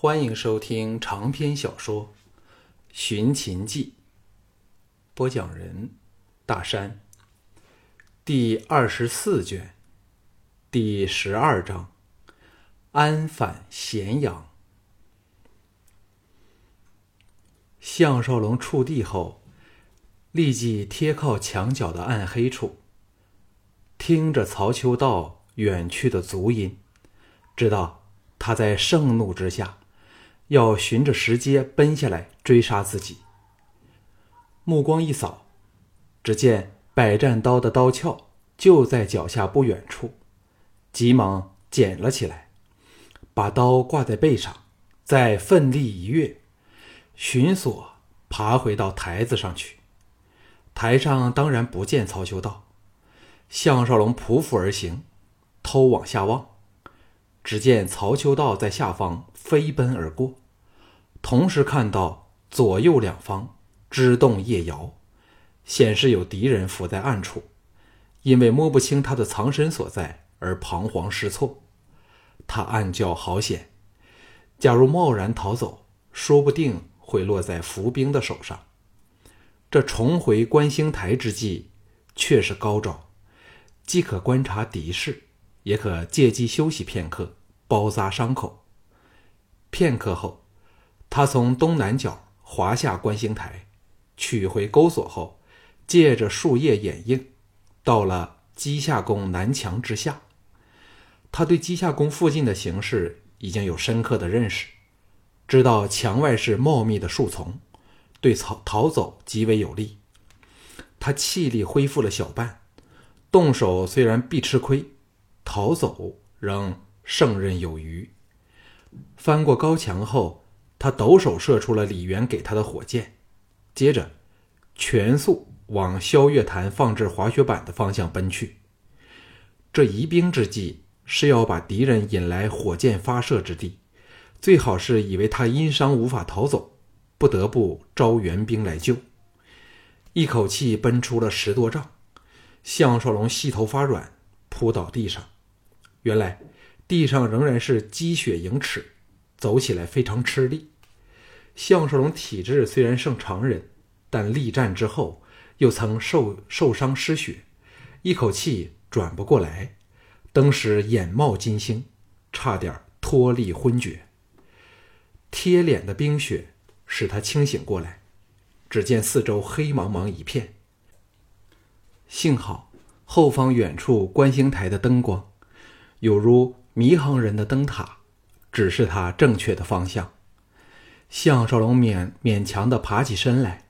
欢迎收听长篇小说《寻秦记》，播讲人：大山。第二十四卷，第十二章：安返咸阳。项少龙触地后，立即贴靠墙角的暗黑处，听着曹秋道远去的足音，知道他在盛怒之下。要循着石阶奔下来追杀自己。目光一扫，只见百战刀的刀鞘就在脚下不远处，急忙捡了起来，把刀挂在背上，再奋力一跃，寻索爬回到台子上去。台上当然不见曹秋道，项少龙匍匐而行，偷往下望。只见曹秋道在下方飞奔而过，同时看到左右两方枝动叶摇，显示有敌人伏在暗处，因为摸不清他的藏身所在而彷徨失措。他暗叫好险！假如贸然逃走，说不定会落在伏兵的手上。这重回观星台之际，却是高招，既可观察敌势，也可借机休息片刻。包扎伤口。片刻后，他从东南角滑下观星台，取回钩索后，借着树叶掩映，到了鸡下宫南墙之下。他对鸡下宫附近的形势已经有深刻的认识，知道墙外是茂密的树丛，对逃逃走极为有利。他气力恢复了小半，动手虽然必吃亏，逃走仍。胜任有余。翻过高墙后，他抖手射出了李元给他的火箭，接着全速往萧月潭放置滑雪板的方向奔去。这移兵之计是要把敌人引来火箭发射之地，最好是以为他因伤无法逃走，不得不招援兵来救。一口气奔出了十多丈，项少龙膝头发软，扑倒地上。原来。地上仍然是积雪盈尺，走起来非常吃力。项少龙体质虽然胜常人，但力战之后又曾受受伤失血，一口气转不过来，当时眼冒金星，差点脱力昏厥。贴脸的冰雪使他清醒过来，只见四周黑茫茫一片。幸好后方远处观星台的灯光，有如。迷航人的灯塔，指示他正确的方向。项少龙勉勉强的爬起身来，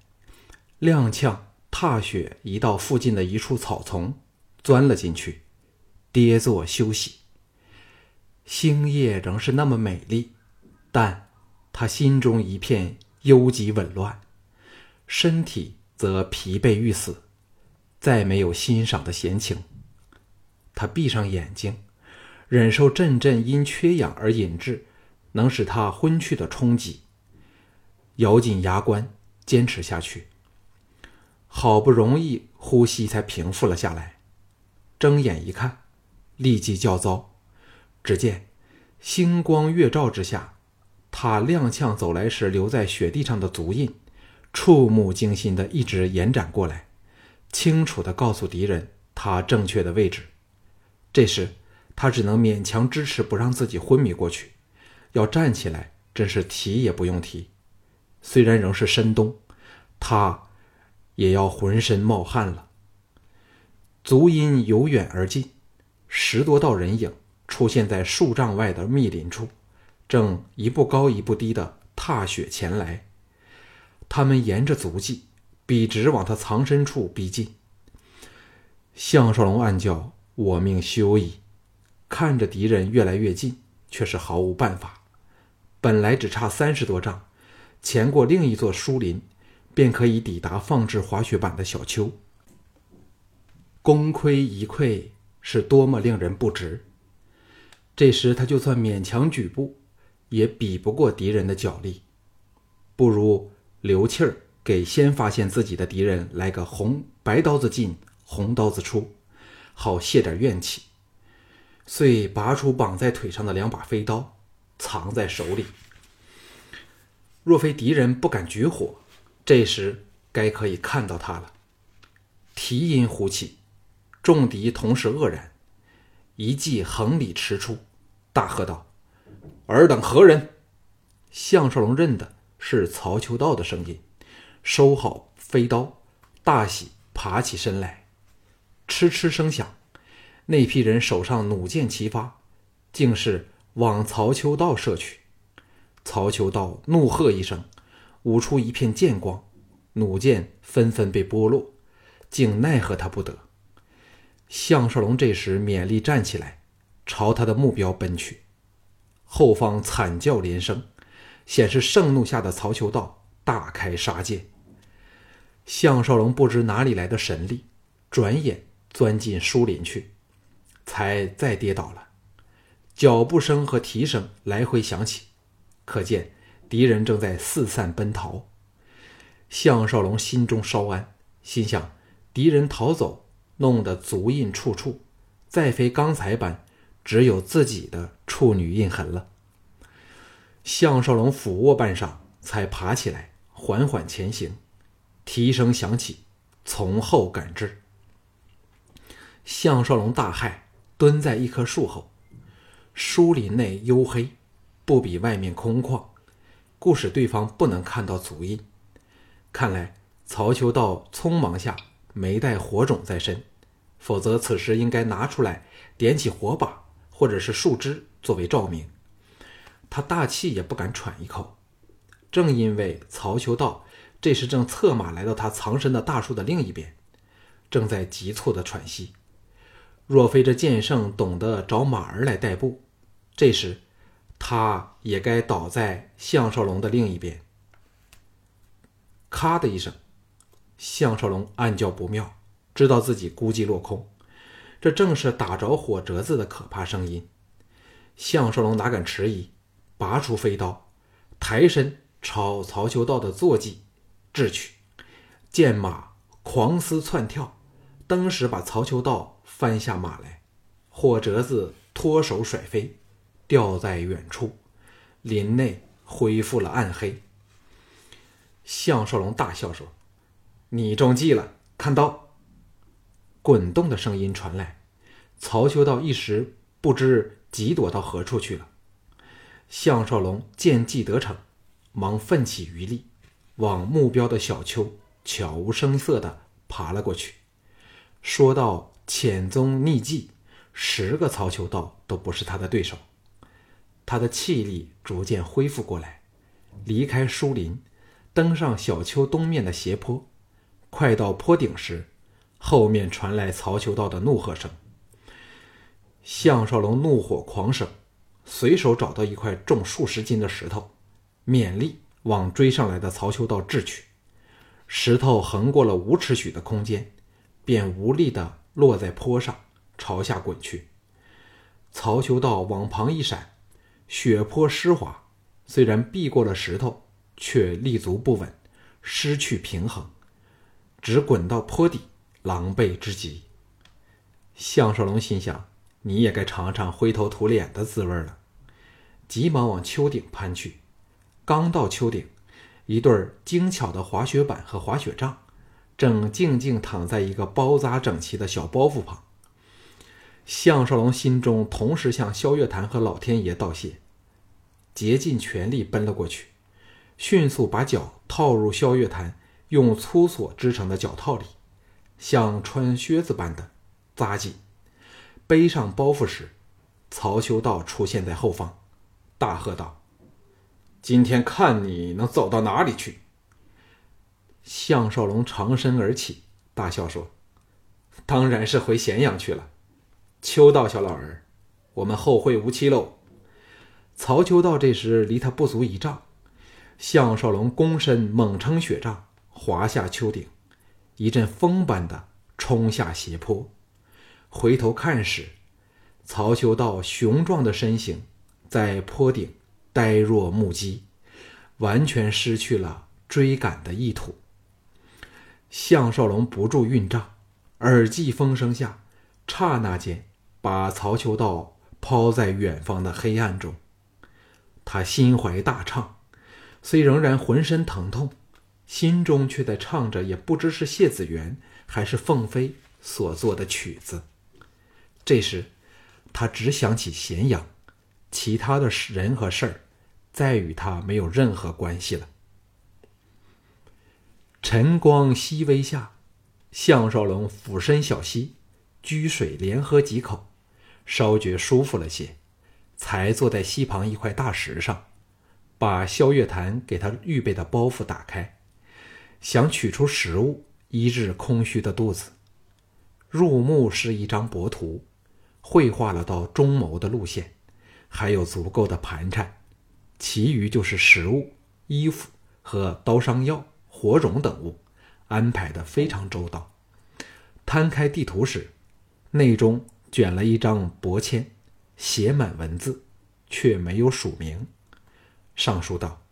踉跄踏雪移到附近的一处草丛，钻了进去，跌坐休息。星夜仍是那么美丽，但他心中一片忧急紊乱，身体则疲惫欲死，再没有欣赏的闲情。他闭上眼睛。忍受阵阵因缺氧而引致，能使他昏去的冲击，咬紧牙关坚持下去。好不容易呼吸才平复了下来，睁眼一看，立即叫糟。只见星光月照之下，他踉跄走来时留在雪地上的足印，触目惊心的一直延展过来，清楚的告诉敌人他正确的位置。这时。他只能勉强支持，不让自己昏迷过去。要站起来，真是提也不用提。虽然仍是深冬，他也要浑身冒汗了。足音由远而近，十多道人影出现在数丈外的密林处，正一步高一步低的踏雪前来。他们沿着足迹，笔直往他藏身处逼近。项少龙暗叫：“我命休矣！”看着敌人越来越近，却是毫无办法。本来只差三十多丈，前过另一座疏林，便可以抵达放置滑雪板的小丘。功亏一篑，是多么令人不值！这时他就算勉强举步，也比不过敌人的脚力。不如留气儿，给先发现自己的敌人来个红白刀子进，红刀子出，好泄点怨气。遂拔出绑在腿上的两把飞刀，藏在手里。若非敌人不敢举火，这时该可以看到他了。提音呼起，众敌同时愕然，一记横里驰出，大喝道：“尔等何人？”项少龙认的是曹秋道的声音，收好飞刀，大喜，爬起身来，嗤嗤声响，那批人手上弩箭齐发，竟是往曹秋道射去。曹秋道怒喝一声，舞出一片剑光，弩箭纷纷被剥落，竟奈何他不得。项少龙这时勉力站起来，朝他的目标奔去，后方惨叫连声。显示盛怒下的曹秋道大开杀戒。项少龙不知哪里来的神力，转眼钻进树林去，才再跌倒了。脚步声和蹄声来回响起，可见敌人正在四散奔逃。项少龙心中稍安，心想：敌人逃走，弄得足印处处，再非刚才般只有自己的处女印痕了。项少龙俯卧半晌，才爬起来，缓缓前行。蹄声响起，从后赶至。项少龙大骇，蹲在一棵树后。树林内幽黑，不比外面空旷，故使对方不能看到足印。看来曹秋道匆忙下没带火种在身，否则此时应该拿出来点起火把，或者是树枝作为照明。他大气也不敢喘一口，正因为曹秋道这时正策马来到他藏身的大树的另一边，正在急促的喘息。若非这剑圣懂得找马儿来代步，这时他也该倒在项少龙的另一边。咔的一声，项少龙暗叫不妙，知道自己估计落空，这正是打着火折子的可怕声音。项少龙哪敢迟疑？拔出飞刀，抬身朝曹秋道的坐骑掷去，剑马狂嘶窜跳，登时把曹秋道翻下马来，火折子脱手甩飞，掉在远处，林内恢复了暗黑。项少龙大笑说：“你中计了，看刀！”滚动的声音传来，曹秋道一时不知急躲到何处去了。项少龙见计得逞，忙奋起余力，往目标的小丘悄无声色地爬了过去。说到潜踪匿迹，十个曹秋道都不是他的对手。他的气力逐渐恢复过来，离开树林，登上小丘东面的斜坡。快到坡顶时，后面传来曹秋道的怒喝声。项少龙怒火狂生。随手找到一块重数十斤的石头，勉力往追上来的曹秋道掷去。石头横过了五尺许的空间，便无力地落在坡上，朝下滚去。曹秋道往旁一闪，雪坡湿滑，虽然避过了石头，却立足不稳，失去平衡，只滚到坡底，狼狈之极。项少龙心想：你也该尝尝灰头土脸的滋味了。急忙往丘顶攀去，刚到丘顶，一对精巧的滑雪板和滑雪杖正静静躺在一个包扎整齐的小包袱旁。项少龙心中同时向萧月潭和老天爷道谢，竭尽全力奔了过去，迅速把脚套入萧月潭用粗索织成的脚套里，像穿靴子般的扎紧。背上包袱时，曹修道出现在后方。大喝道：“今天看你能走到哪里去！”项少龙长身而起，大笑说：“当然是回咸阳去了。”秋道小老儿，我们后会无期喽！曹秋道这时离他不足一丈，项少龙躬身猛撑雪杖，滑下丘顶，一阵风般的冲下斜坡。回头看时，曹秋道雄壮的身形。在坡顶呆若木鸡，完全失去了追赶的意图。项少龙不住运杖，耳际风声下，刹那间把曹秋道抛在远方的黑暗中。他心怀大畅，虽仍然浑身疼痛，心中却在唱着，也不知是谢子元还是凤飞所作的曲子。这时，他只想起咸阳，其他的人和事儿，再与他没有任何关系了。晨光熹微下，项少龙俯身小溪，掬水连喝几口，稍觉舒服了些，才坐在溪旁一块大石上，把萧月潭给他预备的包袱打开，想取出食物医治空虚的肚子。入目是一张帛图，绘画了到中牟的路线，还有足够的盘缠，其余就是食物、衣服和刀伤药。火种等物安排的非常周到。摊开地图时，内中卷了一张薄签，写满文字，却没有署名。上书道：“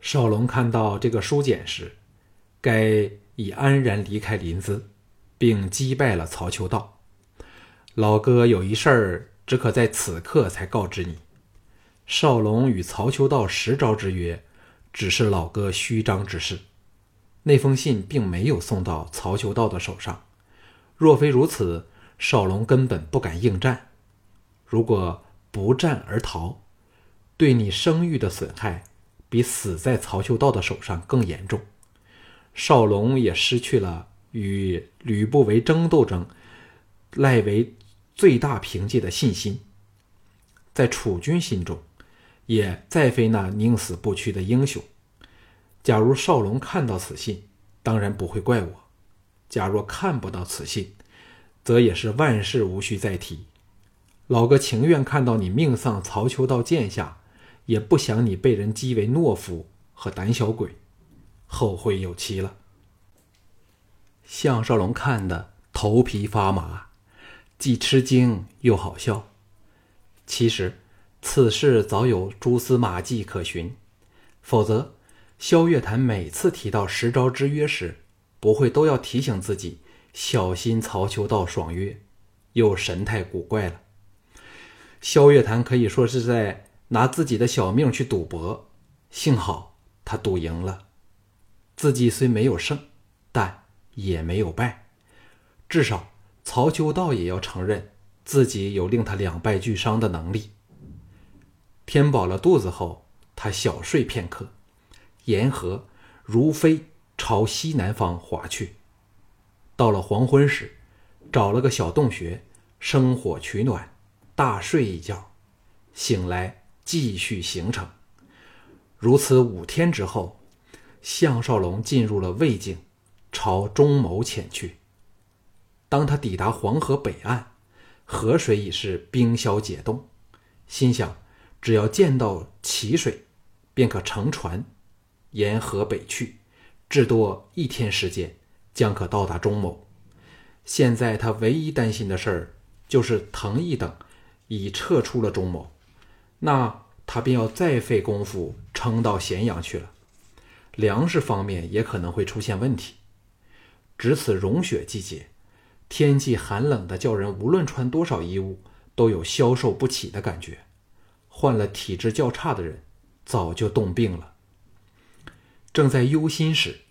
少龙看到这个书简时，该已安然离开临淄，并击败了曹秋道。老哥有一事儿，只可在此刻才告知你：少龙与曹秋道十招之约。”只是老哥虚张之事，那封信并没有送到曹秋道的手上。若非如此，少龙根本不敢应战。如果不战而逃，对你声誉的损害比死在曹秋道的手上更严重。少龙也失去了与吕不韦争斗中赖为最大凭借的信心，在楚军心中。也再非那宁死不屈的英雄。假如少龙看到此信，当然不会怪我；假若看不到此信，则也是万事无需再提。老哥情愿看到你命丧曹秋道剑下，也不想你被人讥为懦夫和胆小鬼，后会有期了。项少龙看得头皮发麻，既吃惊又好笑。其实。此事早有蛛丝马迹可循，否则，萧月潭每次提到十招之约时，不会都要提醒自己小心曹秋道爽约，又神态古怪了。萧月潭可以说是在拿自己的小命去赌博，幸好他赌赢了，自己虽没有胜，但也没有败，至少曹秋道也要承认自己有令他两败俱伤的能力。填饱了肚子后，他小睡片刻，沿河如飞朝西南方划去。到了黄昏时，找了个小洞穴，生火取暖，大睡一觉，醒来继续行程。如此五天之后，项少龙进入了魏境，朝中牟前去。当他抵达黄河北岸，河水已是冰消解冻，心想。只要见到齐水，便可乘船沿河北去，至多一天时间，将可到达中牟。现在他唯一担心的事儿，就是藤毅等已撤出了中牟，那他便要再费功夫撑到咸阳去了。粮食方面也可能会出现问题。值此融雪季节，天气寒冷的叫人无论穿多少衣物，都有消受不起的感觉。患了体质较差的人，早就冻病了。正在忧心时，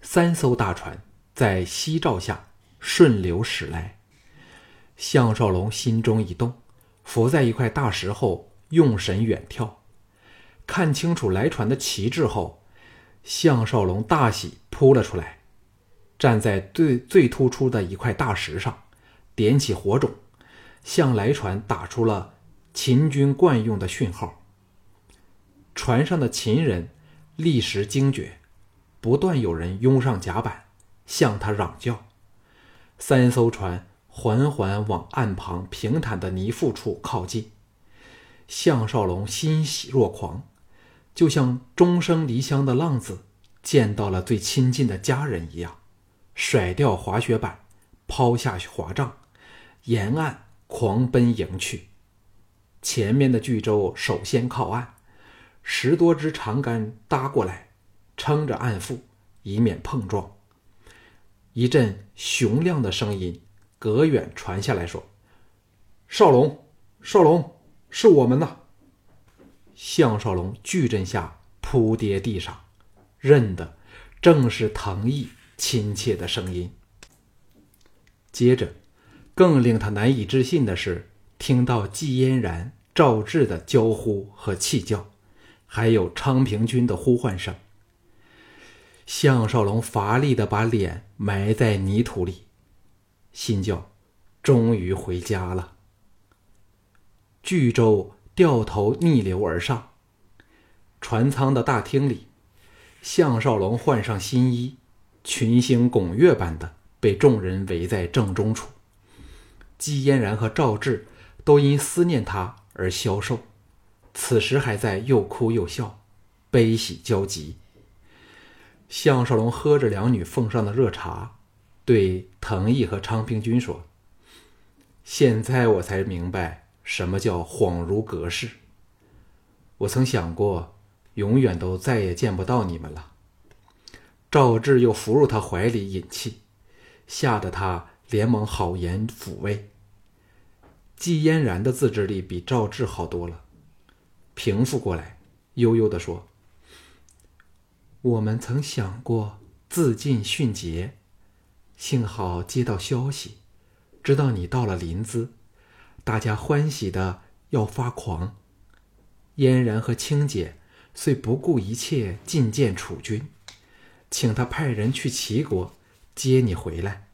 三艘大船在夕照下顺流驶来。项少龙心中一动，伏在一块大石后，用神远眺。看清楚来船的旗帜后，项少龙大喜，扑了出来，站在最最突出的一块大石上，点起火种，向来船打出了。秦军惯用的讯号。船上的秦人立时惊觉，不断有人拥上甲板，向他嚷叫。三艘船缓缓往岸旁平坦的泥腹处靠近。项少龙欣喜若狂，就像终生离乡的浪子见到了最亲近的家人一样，甩掉滑雪板，抛下滑杖，沿岸狂奔迎去。前面的巨舟首先靠岸，十多支长杆搭过来，撑着岸腹，以免碰撞。一阵雄亮的声音隔远传下来说：“少龙，少龙，是我们呐！”项少龙巨震下扑跌地上，认的正是藤毅亲切的声音。接着，更令他难以置信的是，听到季嫣然、赵志的娇呼和气叫，还有昌平君的呼唤声。项少龙乏力的把脸埋在泥土里，心叫：终于回家了。巨舟掉头逆流而上，船舱的大厅里，项少龙换上新衣，群星拱月般的被众人围在正中处。姬嫣然和赵志都因思念他而消瘦，此时还在又哭又笑，悲喜交集。项少龙喝着两女奉上的热茶，对藤毅和昌平君说：“现在我才明白什么叫恍如隔世。我曾想过，永远都再也见不到你们了。”赵志又伏入他怀里饮气，吓得他连忙好言抚慰。季嫣然的自制力比赵志好多了，平复过来，悠悠地说。我们曾想过自尽殉节，幸好接到消息，知道你到了临淄，大家欢喜的要发狂。嫣然和青姐遂不顾一切觐见楚军，请他派人去齐国接你回来。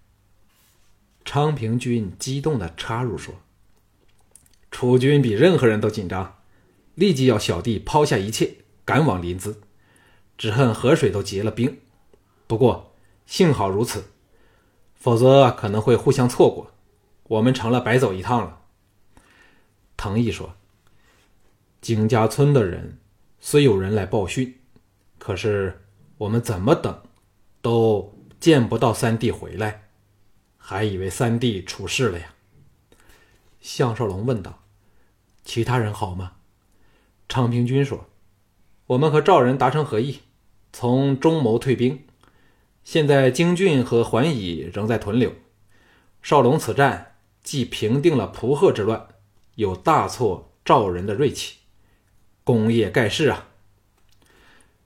昌平君激动的插入说：“楚军比任何人都紧张，立即要小弟抛下一切，赶往临淄。”只恨河水都结了冰，不过幸好如此，否则可能会互相错过，我们成了白走一趟了。藤毅说：“景家村的人虽有人来报讯，可是我们怎么等，都见不到三弟回来，还以为三弟出事了呀。”项少龙问道：“其他人好吗？”昌平君说：“我们和赵人达成合议。”从中牟退兵，现在京郡和桓乙仍在屯留。少龙此战既平定了蒲贺之乱，又大挫赵人的锐气，功业盖世啊！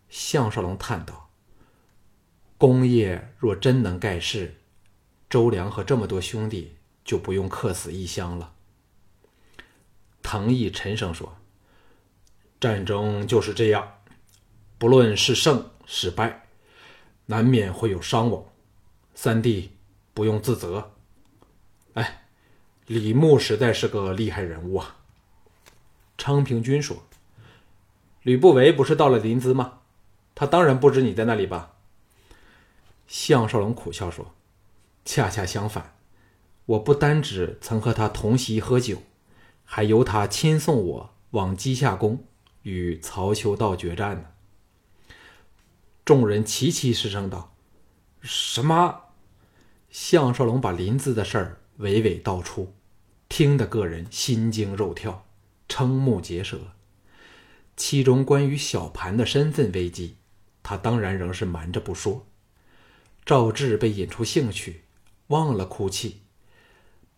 项少龙叹道：“功业若真能盖世，周良和这么多兄弟就不用客死异乡了。”藤毅沉声说：“战争就是这样，不论是胜。”是败，难免会有伤亡。三弟不用自责。哎，李牧实在是个厉害人物啊。昌平君说：“吕不韦不是到了临淄吗？他当然不知你在那里吧？”项少龙苦笑说：“恰恰相反，我不单只曾和他同席喝酒，还由他亲送我往稷下宫与曹秋道决战呢。”众人齐齐失声道：“什么？”项少龙把林子的事儿娓娓道出，听得个人心惊肉跳，瞠目结舌。其中关于小盘的身份危机，他当然仍是瞒着不说。赵志被引出兴趣，忘了哭泣，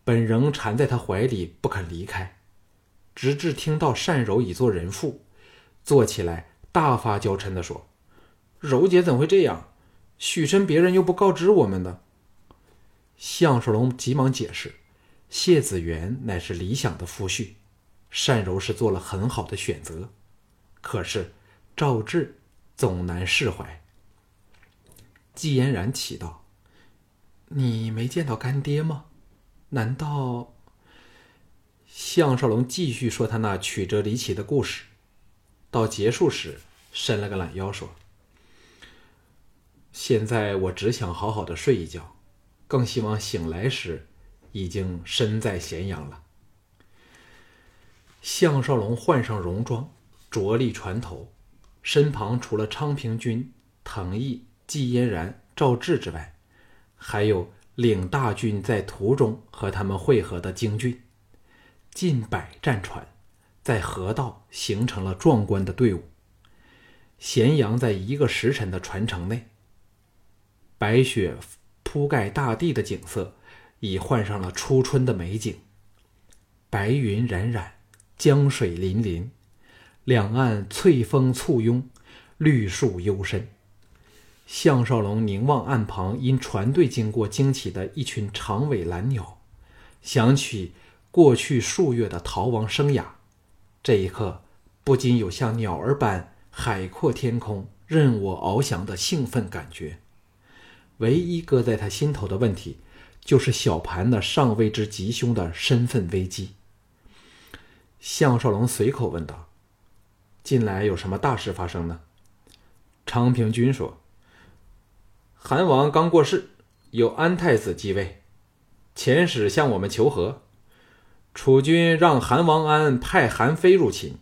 本仍缠在他怀里不肯离开，直至听到单柔已做人妇，坐起来大发娇嗔地说。柔姐怎会这样？许身别人又不告知我们的。项少龙急忙解释：“谢子元乃是理想的夫婿，单柔是做了很好的选择。可是赵志总难释怀。”季嫣然奇道：“你没见到干爹吗？难道？”项少龙继续说他那曲折离奇的故事，到结束时伸了个懒腰说。现在我只想好好的睡一觉，更希望醒来时已经身在咸阳了。项少龙换上戎装，着力船头，身旁除了昌平君、藤毅、季嫣然、赵志之外，还有领大军在途中和他们会合的京郡，近百战船，在河道形成了壮观的队伍。咸阳在一个时辰的传承内。白雪铺盖大地的景色，已换上了初春的美景。白云冉冉，江水粼粼，两岸翠峰簇拥，绿树幽深。项少龙凝望岸旁因船队经过惊起的一群长尾蓝鸟，想起过去数月的逃亡生涯，这一刻不禁有像鸟儿般海阔天空、任我翱翔的兴奋感觉。唯一搁在他心头的问题，就是小盘那尚未知吉凶的身份危机。项少龙随口问道：“近来有什么大事发生呢？”昌平君说。韩王刚过世，有安太子继位，遣使向我们求和。楚军让韩王安派韩非入秦，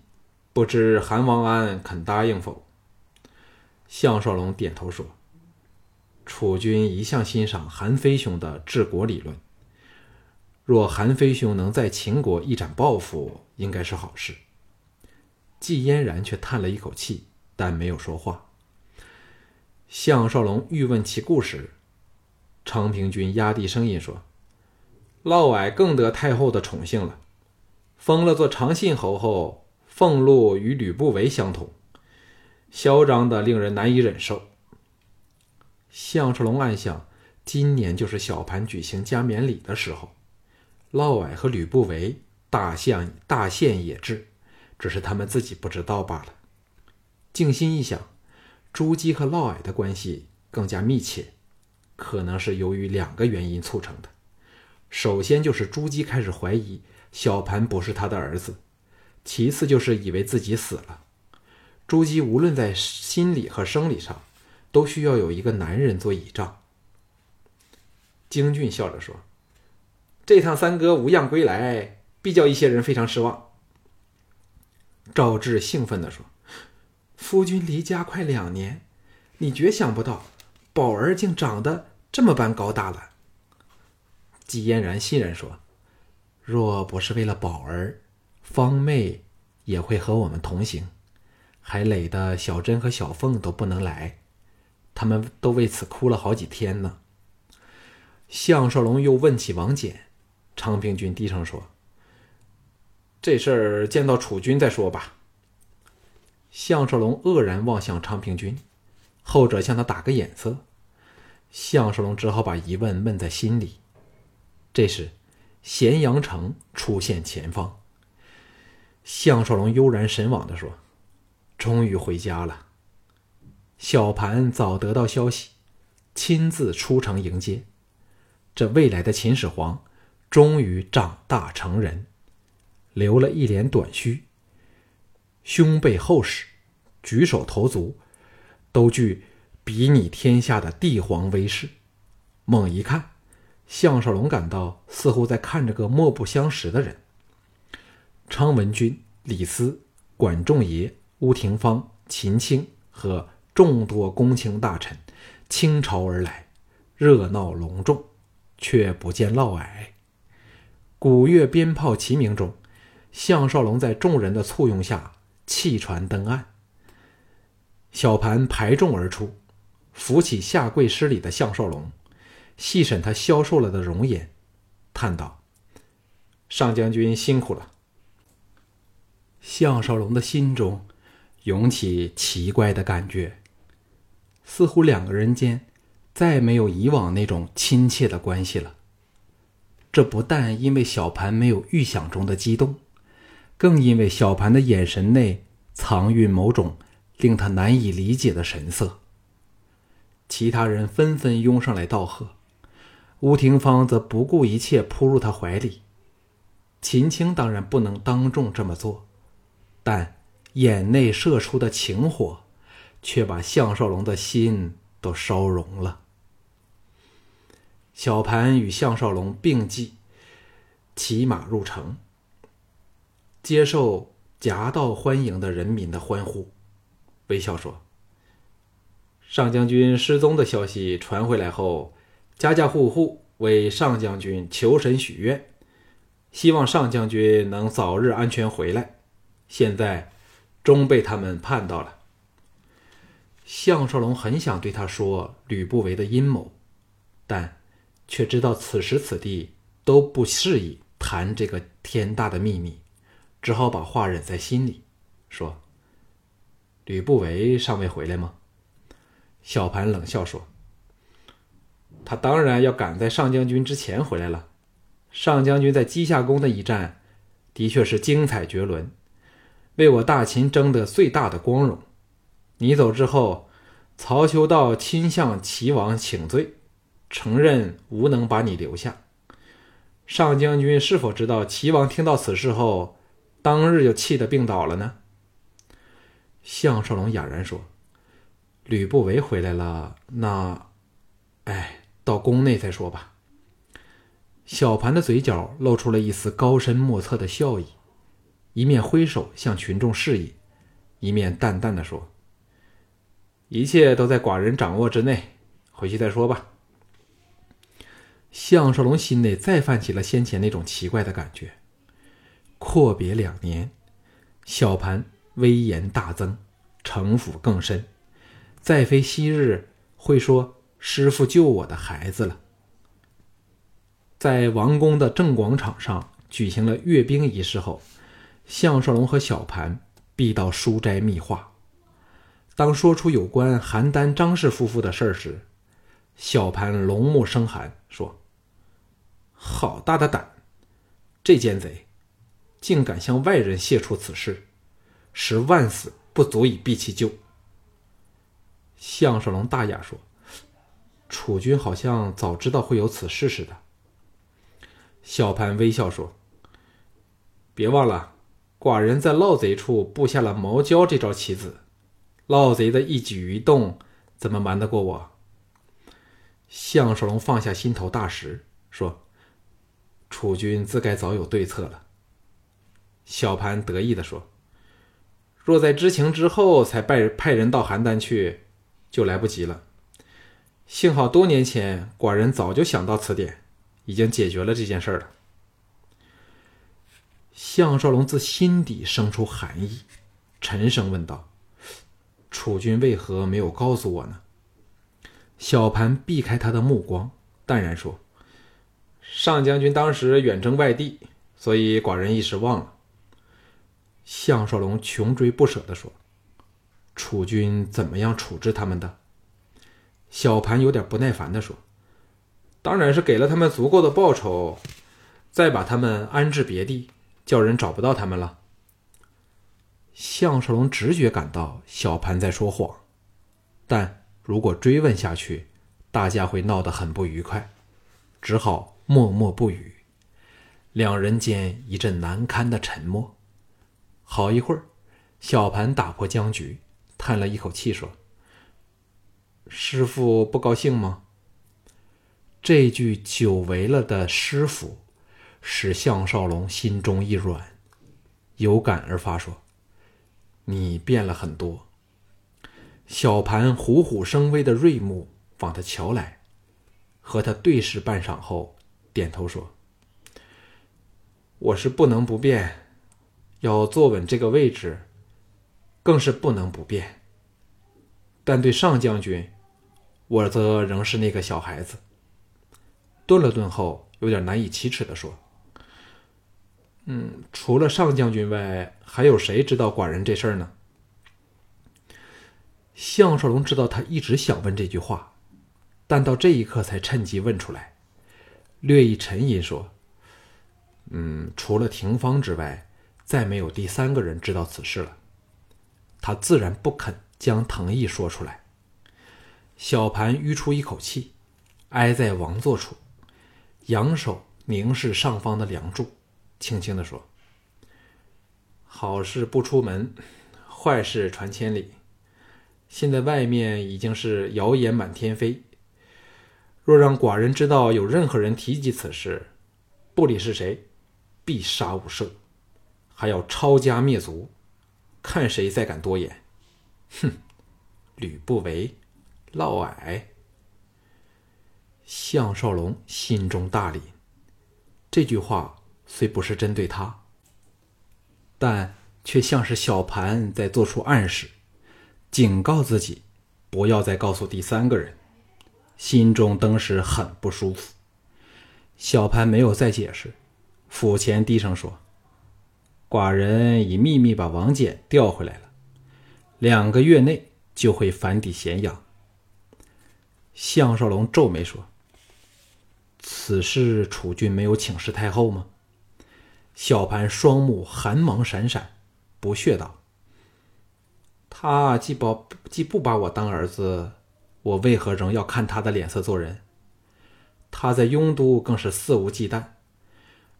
不知韩王安肯答应否？项少龙点头说：“楚军一向欣赏韩非兄的治国理论，若韩非兄能在秦国一展抱负，应该是好事。”季嫣然却叹了一口气，但没有说话。项少龙欲问其故时，昌平君压低声音说：“嫪毐更得太后的宠幸了，封了做长信侯后，俸禄与吕不韦相同，嚣张的令人难以忍受。”项少龙暗想：今年就是小盘举行加冕礼的时候，嫪毐和吕不韦大象大限也至，只是他们自己不知道罢了。静心一想。朱姬和嫪毐的关系更加密切，可能是由于两个原因促成的。首先就是朱姬开始怀疑小盘不是他的儿子，其次就是以为自己死了。朱姬无论在心理和生理上，都需要有一个男人做倚仗。京俊笑着说：“这趟三哥无恙归来，必叫一些人非常失望。”赵志兴奋地说。夫君离家快两年，你绝想不到，宝儿竟长得这么般高大了。季嫣然欣然说：“若不是为了宝儿，方妹也会和我们同行，还累得小珍和小凤都不能来，他们都为此哭了好几天呢。”项少龙又问起王翦，昌平君低声说：“这事儿见到楚军再说吧。”项少龙愕然望向昌平君，后者向他打个眼色，项少龙只好把疑问闷在心里。这时，咸阳城出现前方。项少龙悠然神往的说：“终于回家了。”小盘早得到消息，亲自出城迎接。这未来的秦始皇，终于长大成人，留了一脸短须。胸背厚实，举手投足都具比拟天下的帝皇威势。猛一看，项少龙感到似乎在看着个莫不相识的人。昌文君、李斯、管仲爷、乌廷芳、秦青和众多公卿大臣倾巢而来，热闹隆重，却不见嫪毐。鼓乐鞭炮齐鸣中，项少龙在众人的簇拥下。弃船登岸，小盘排众而出，扶起下跪施礼的项少龙，细审他消瘦了的容颜，叹道：“上将军辛苦了。”项少龙的心中涌起奇怪的感觉，似乎两个人间再没有以往那种亲切的关系了。这不但因为小盘没有预想中的激动。更因为小盘的眼神内藏蕴某种令他难以理解的神色。其他人纷纷拥上来道贺，吴廷芳则不顾一切扑入他怀里。秦青当然不能当众这么做，但眼内射出的情火，却把项少龙的心都烧融了。小盘与项少龙并骑，骑马入城。接受夹道欢迎的人民的欢呼，微笑说：“上将军失踪的消息传回来后，家家户户为上将军求神许愿，希望上将军能早日安全回来。现在终被他们盼到了。”项少龙很想对他说吕不韦的阴谋，但却知道此时此地都不适宜谈这个天大的秘密。只好把话忍在心里，说：“吕不韦尚未回来吗？小盘冷笑说：“他当然要赶在上将军之前回来了。上将军在稷下宫的一战，的确是精彩绝伦，为我大秦争得最大的光荣。你走之后，曹秋道亲向齐王请罪，承认无能把你留下。上将军是否知道齐王听到此事后，当日就气得病倒了呢？”项少龙哑然说：“吕不韦回来了，那，哎，到宫内再说吧。”小盘的嘴角露出了一丝高深莫测的笑意，一面挥手向群众示意，一面淡淡的说：“一切都在寡人掌握之内，回去再说吧。”项少龙心内再泛起了先前那种奇怪的感觉。阔别两年，小盘。威严大增，城府更深，再非昔日会说“师傅救我的孩子”了。在王宫的正广场上举行了阅兵仪式后，项少龙和小盘必到书斋密话。当说出有关邯郸张氏夫妇的事儿时，小盘龙目生寒，说：“好大的胆！这奸贼竟敢向外人泄出此事！”十万死不足以避其咎。项少龙大雅说：“楚军好像早知道会有此事似的。”小盘微笑说：“别忘了，寡人在盗贼处布下了毛焦这招棋子，盗贼的一举一动怎么瞒得过我？”项少龙放下心头大石，说：“楚军自该早有对策了。”小盘得意的说。若在知情之后才派派人到邯郸去，就来不及了。幸好多年前寡人早就想到此点，已经解决了这件事了。项少龙自心底生出寒意，沉声问道：“楚军为何没有告诉我呢？”小盘避开他的目光，淡然说：“上将军当时远征外地，所以寡人一时忘了。”项少龙穷追不舍地说：“楚军怎么样处置他们的？”小盘有点不耐烦地说：“当然是给了他们足够的报酬，再把他们安置别地，叫人找不到他们了。”项少龙直觉感到小盘在说谎，但如果追问下去，大家会闹得很不愉快，只好默默不语。两人间一阵难堪的沉默。好一会儿，小盘打破僵局，叹了一口气说：“师傅不高兴吗？”这句久违了的“师傅”，使项少龙心中一软，有感而发说：“你变了很多。”小盘虎虎生威的锐目往他瞧来，和他对视半晌后，点头说：“我是不能不变。”要坐稳这个位置，更是不能不变。但对上将军，我则仍是那个小孩子。顿了顿后，有点难以启齿的说：“嗯，除了上将军外，还有谁知道寡人这事儿呢？”项少龙知道他一直想问这句话，但到这一刻才趁机问出来，略一沉吟说：“嗯，除了廷芳之外。”再没有第三个人知道此事了，他自然不肯将藤毅说出来。小盘吁出一口气，挨在王座处，仰首凝视上方的梁柱，轻轻地说：“好事不出门，坏事传千里。现在外面已经是谣言满天飞。若让寡人知道有任何人提及此事，不理是谁，必杀无赦。”还要抄家灭族，看谁再敢多言！哼，吕不韦，嫪毐。项少龙心中大凛，这句话虽不是针对他，但却像是小盘在做出暗示，警告自己不要再告诉第三个人。心中登时很不舒服。小盘没有再解释，府前低声说。寡人已秘密把王翦调回来了，两个月内就会返抵咸阳。项少龙皱眉说：“此事楚军没有请示太后吗？”小盘双目寒芒闪闪，不屑道：“他既把既不把我当儿子，我为何仍要看他的脸色做人？他在雍都更是肆无忌惮，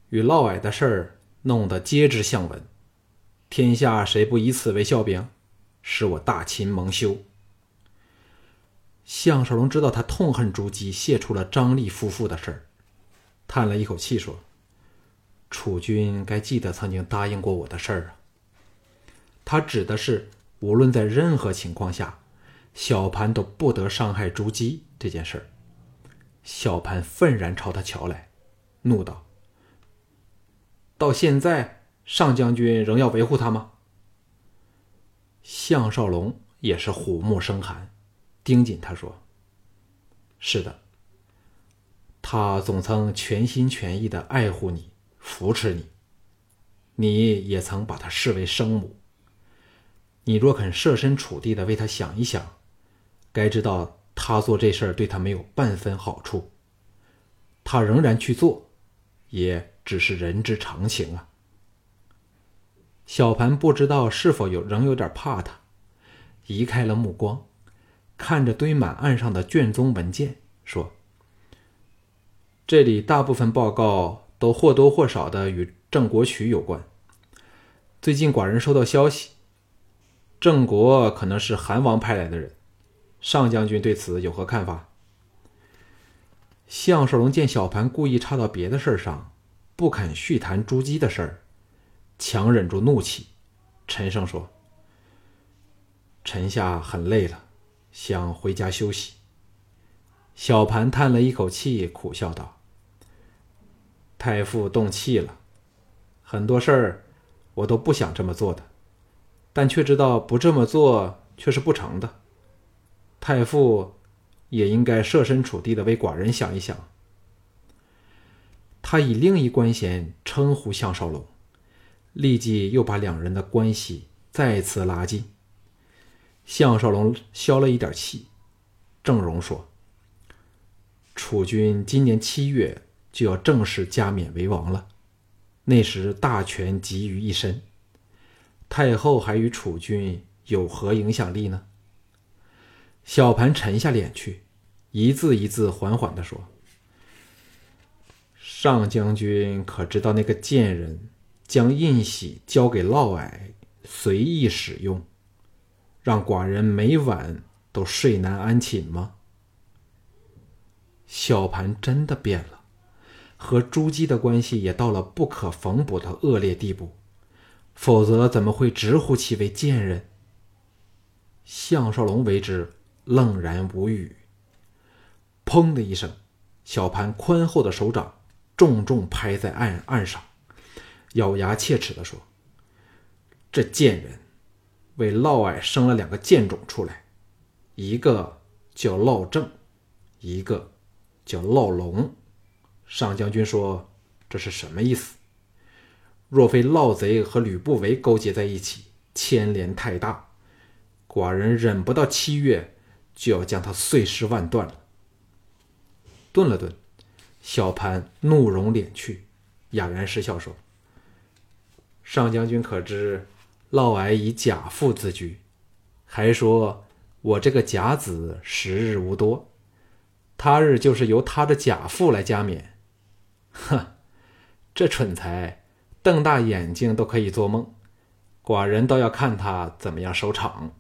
与嫪毐的事儿弄得皆知相闻，天下谁不以此为笑柄？使我大秦蒙羞。”项少龙知道他痛恨朱姬泄出了张力夫妇的事儿，叹了一口气说：“楚军该记得曾经答应过我的事儿啊。”他指的是无论在任何情况下，小盘都不得伤害朱姬这件事儿。小盘愤然朝他瞧来，怒道：“到现在，上将军仍要维护他吗？”项少龙也是虎目生寒。盯紧他说：“是的，他总曾全心全意的爱护你，扶持你。你也曾把他视为生母。你若肯设身处地的为他想一想，该知道他做这事儿对他没有半分好处。他仍然去做，也只是人之常情啊。”小盘不知道是否有仍有点怕他，移开了目光。看着堆满案上的卷宗文件，说：“这里大部分报告都或多或少的与郑国渠有关。最近寡人收到消息，郑国可能是韩王派来的人。上将军对此有何看法？”项少龙见小盘故意插到别的事儿上，不肯续谈朱姬的事儿，强忍住怒气，沉声说：“臣下很累了。”想回家休息。小盘叹了一口气，苦笑道：“太傅动气了，很多事儿我都不想这么做的，但却知道不这么做却是不成的。太傅也应该设身处地的为寡人想一想。”他以另一官衔称呼项少龙，立即又把两人的关系再次拉近。项少龙消了一点气，郑荣说：“楚军今年七月就要正式加冕为王了，那时大权集于一身，太后还与楚军有何影响力呢？”小盘沉下脸去，一字一字缓缓的说：“上将军可知道那个贱人将印玺交给嫪毐，随意使用？”让寡人每晚都睡难安寝吗？小盘真的变了，和朱姬的关系也到了不可缝补的恶劣地步，否则怎么会直呼其为贱人？项少龙为之愣然无语。砰的一声，小盘宽厚的手掌重重拍在案案上，咬牙切齿的说：“这贱人！”为嫪毐生了两个贱种出来，一个叫嫪正，一个叫嫪龙。上将军说这是什么意思？若非嫪贼和吕不韦勾结在一起，牵连太大，寡人忍不到七月就要将他碎尸万段了。顿了顿，小盘怒容敛去，哑然失笑说：“上将军可知？”嫪毐以假父自居，还说我这个假子时日无多，他日就是由他的假父来加冕。哼，这蠢材，瞪大眼睛都可以做梦。寡人倒要看他怎么样收场。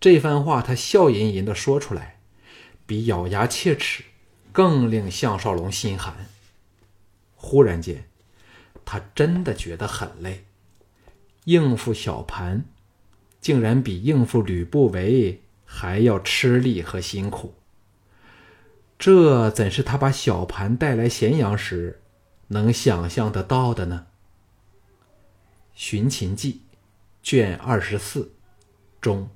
这番话他笑吟吟的说出来，比咬牙切齿更令项少龙心寒。忽然间，他真的觉得很累。应付小盘，竟然比应付吕不韦还要吃力和辛苦。这怎是他把小盘带来咸阳时能想象得到的呢？《寻秦记》卷二十四，中。